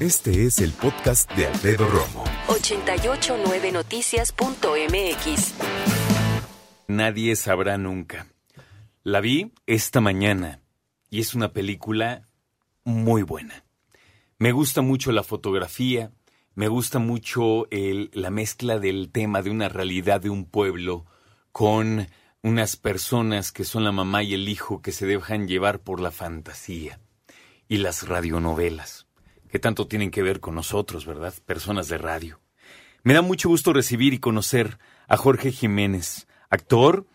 Este es el podcast de Alfredo Romo. 889noticias.mx. Nadie sabrá nunca. La vi esta mañana y es una película muy buena. Me gusta mucho la fotografía, me gusta mucho el- la mezcla del tema de una realidad de un pueblo con unas personas que son la mamá y el hijo que se dejan llevar por la fantasía y las radionovelas, que tanto tienen que ver con nosotros, ¿verdad? Personas de radio. Me da mucho gusto recibir y conocer a Jorge Jiménez, actor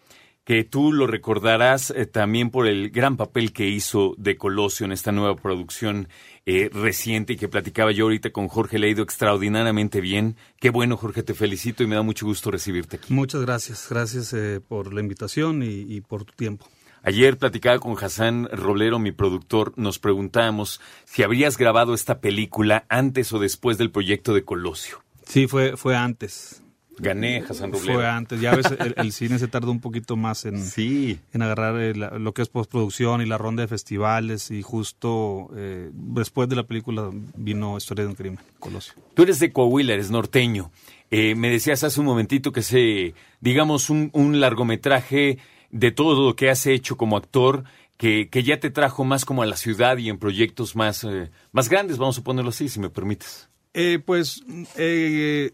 que tú lo recordarás eh, también por el gran papel que hizo de Colosio en esta nueva producción eh, reciente y que platicaba yo ahorita con Jorge, le ha ido extraordinariamente bien. Qué bueno, Jorge, te felicito y me da mucho gusto recibirte aquí. Muchas gracias, gracias eh, por la invitación y, y por tu tiempo. Ayer platicaba con Hassan Roblero, mi productor, nos preguntábamos si habrías grabado esta película antes o después del proyecto de Colosio. Sí, fue, fue antes. Gané, Hassan Roblero. Fue antes. Ya ves, el, el cine se tardó un poquito más en, Sí. en agarrar eh, lo que es postproducción y la ronda de festivales y justo eh, después de la película vino Historia de un crimen, Colosio. Tú eres de Coahuila, eres norteño. Eh, me decías hace un momentito que se, digamos, un, un largometraje de todo lo que has hecho como actor, que, que ya te trajo más como a la ciudad y en proyectos más, eh, más grandes, vamos a ponerlo así, si me permites. Eh, pues eh,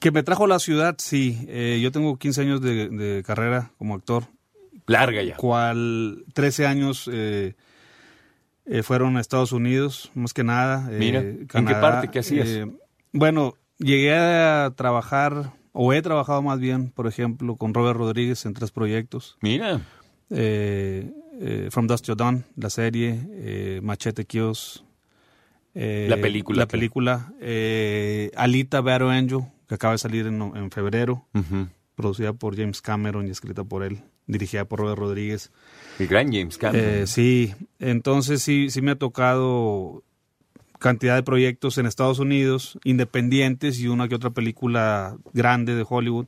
que me trajo a la ciudad, sí. Eh, yo tengo 15 años de, de carrera como actor. Larga ya. cual 13 años eh, eh, fueron a Estados Unidos, más que nada. Mira, ¿en qué parte? ¿Qué hacías? Bueno, llegué a trabajar, o he trabajado más bien, por ejemplo, con Robert Rodríguez en tres proyectos. Mira, Eh, eh, From Dust to Dawn, la serie, eh, Machete Kills. La película La película. Alita Battle Angel, que acaba de salir en, en febrero, producida por James Cameron y escrita por él, dirigida por Robert Rodríguez. el gran James Cameron. Sí, entonces sí, sí me ha tocado cantidad de proyectos en Estados Unidos, independientes y una que otra película grande de Hollywood.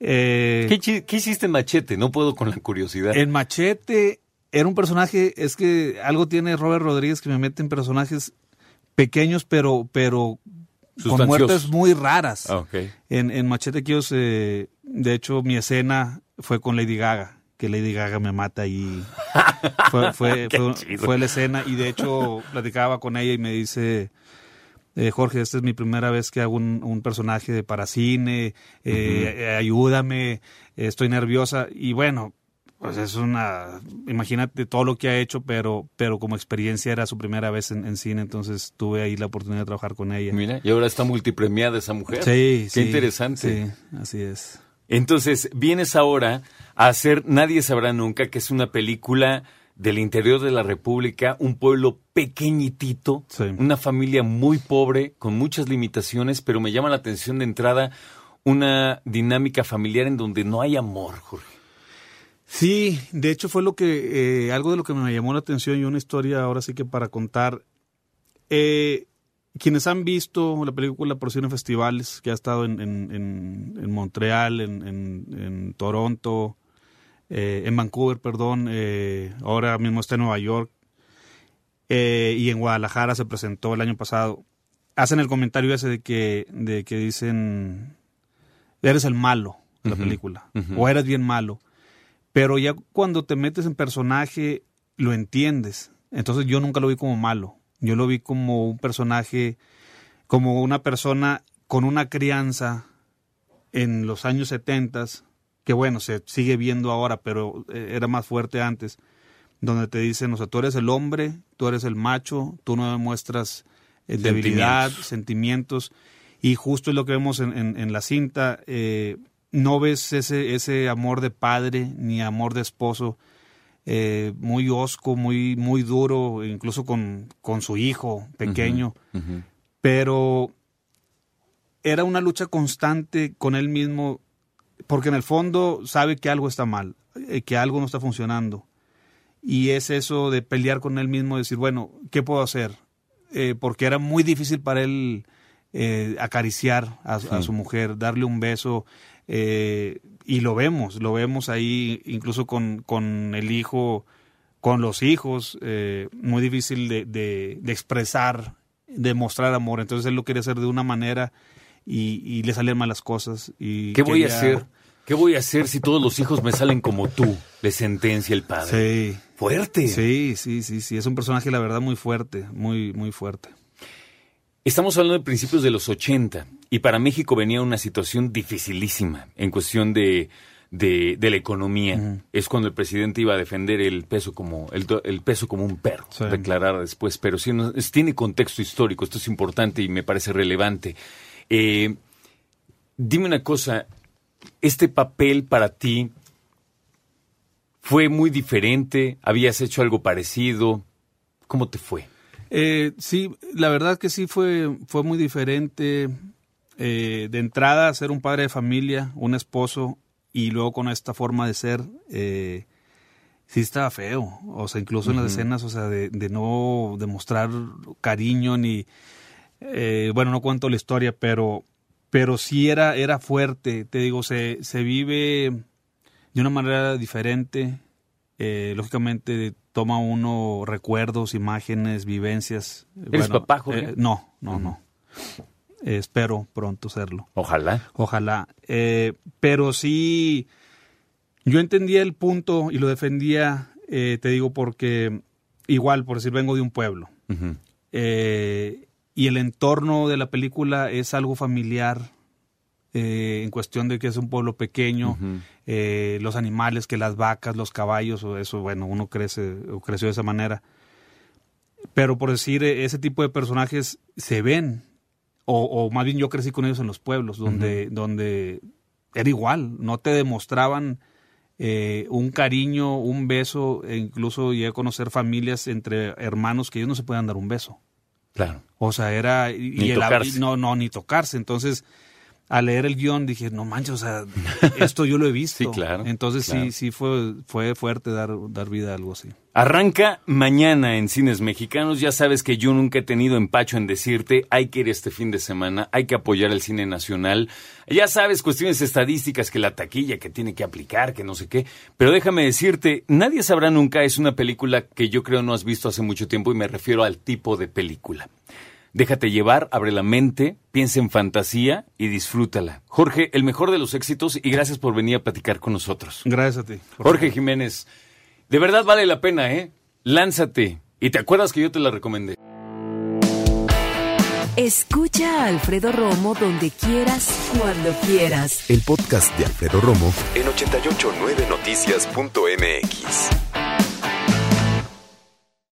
Eh, ¿Qué, hiciste en Machete? No puedo con la curiosidad. en Machete era un personaje, es que algo tiene Robert Rodríguez que me mete en personajes pequeños, pero, pero con muertes muy raras. Ah, ok. En, en Machete Kills, eh, de hecho, mi escena fue con Lady Gaga, que Lady Gaga me mata y fue, fue, fue, la escena y de hecho platicaba con ella y me dice, eh, Jorge, esta es mi primera vez que hago un, un personaje de para cine, eh, eh, ayúdame, eh, estoy nerviosa y bueno, pues es una, imagínate todo lo que ha hecho, pero, pero como experiencia era su primera vez en, en cine, entonces tuve ahí la oportunidad de trabajar con ella. Mira, y ahora está multipremiada esa mujer. Sí, Qué sí, interesante. Sí, así es. Entonces, vienes ahora a hacer Nadie sabrá nunca, que es una película del interior de la República, un pueblo pequeñitito, Sí. una familia muy pobre, con muchas limitaciones, pero me llama la atención de entrada una dinámica familiar en donde no hay amor, Jorge. Sí, de hecho fue lo que, eh, algo de lo que me llamó la atención y una historia ahora sí que para contar. Eh, quienes han visto la película por cine festivales, que ha estado en, en, en, en Montreal, en, Toronto, eh, en Vancouver, perdón, eh, ahora mismo está en Nueva York, eh, y en Guadalajara se presentó el año pasado, hacen el comentario ese de que, de que dicen, eres el malo de la película, o eres bien malo. Pero ya cuando te metes en personaje, lo entiendes. Entonces yo nunca lo vi como malo. Yo lo vi como un personaje, como una persona con una crianza en los años 70, que bueno, se sigue viendo ahora, pero eh, era más fuerte antes, donde te dicen, o sea, tú eres el hombre, tú eres el macho, tú no demuestras eh, debilidad, sentimientos, y justo es lo que vemos en, en- en la cinta, eh, no ves ese, ese amor de padre ni amor de esposo eh, muy osco, muy, muy duro, incluso con, con su hijo pequeño. Pero era una lucha constante con él mismo, porque en el fondo sabe que algo está mal, eh, que algo no está funcionando. Y es eso de pelear con él mismo, decir, bueno, ¿qué puedo hacer? Eh, porque era muy difícil para él eh, acariciar a, su mujer, darle un beso. Y lo vemos, lo vemos ahí incluso con, con el hijo, con los hijos, muy difícil de, de, de, expresar, de mostrar amor. Entonces él lo quería hacer de una manera y, le salían malas cosas. Y ¿Qué voy a hacer? ¿Qué voy a hacer si todos los hijos me salen como tú? Le sentencia el padre. Sí. Fuerte. Sí, sí, sí, sí. Es un personaje, la verdad, muy fuerte, muy, muy fuerte. Estamos hablando de principios de los 80 y para México venía una situación dificilísima en cuestión de, de, la economía. Es cuando el presidente iba a defender el peso como, el, peso como un perro, declarar después. Pero sí, tiene contexto histórico, esto es importante y me parece relevante. Eh, dime una cosa, ¿este papel para ti fue muy diferente? ¿Habías hecho algo parecido? ¿Cómo te fue? Eh, sí, la verdad que sí fue, fue muy diferente. Eh, de entrada, ser un padre de familia, un esposo, y luego con esta forma de ser, eh, sí estaba feo. O sea, incluso en las escenas, o sea, de, de no demostrar cariño ni eh, bueno, no cuento la historia, pero, pero sí era, era fuerte, te digo, se, se vive de una manera diferente. Eh, lógicamente toma uno recuerdos, imágenes, vivencias. ¿Eres papá, Jorge? Eh, no, no, no. espero pronto serlo. Ojalá. Ojalá. pero sí, yo entendía el punto y lo defendía, te digo, porque igual, por decir, vengo de un pueblo y el entorno de la película es algo familiar eh, en cuestión de que es un pueblo pequeño, eh, los animales, que las vacas, los caballos, o eso, bueno, uno crece o creció de esa manera. Pero por decir, eh, ese tipo de personajes se ven, o, más bien yo crecí con ellos en los pueblos, donde, donde era igual, no te demostraban un cariño, un beso, e incluso llegué a conocer familias entre hermanos que ellos no se pueden dar un beso. Claro. O sea, era... Y, el, no, no, ni tocarse. Entonces, al leer el guion dije, no manches, o sea, esto yo lo he visto. sí, claro. Entonces sí, sí fue, fue fuerte dar, dar vida a algo así. Arranca mañana en cines mexicanos. Ya sabes que yo nunca he tenido empacho en decirte, hay que ir este fin de semana, hay que apoyar el cine nacional. Ya sabes, cuestiones estadísticas, que la taquilla que tiene que aplicar, que no sé qué. Pero déjame decirte, nadie sabrá nunca, es una película que yo creo no has visto hace mucho tiempo y me refiero al tipo de película. Déjate llevar, abre la mente, piensa en fantasía y disfrútala. Jorge, el mejor de los éxitos y gracias por venir a platicar con nosotros. Gracias a ti. Jorge Jiménez, de verdad vale la pena, ¿eh? Lánzate. Y te acuerdas que yo te la recomendé. Escucha a Alfredo Romo donde quieras, cuando quieras. El podcast de Alfredo Romo en 889noticias.mx.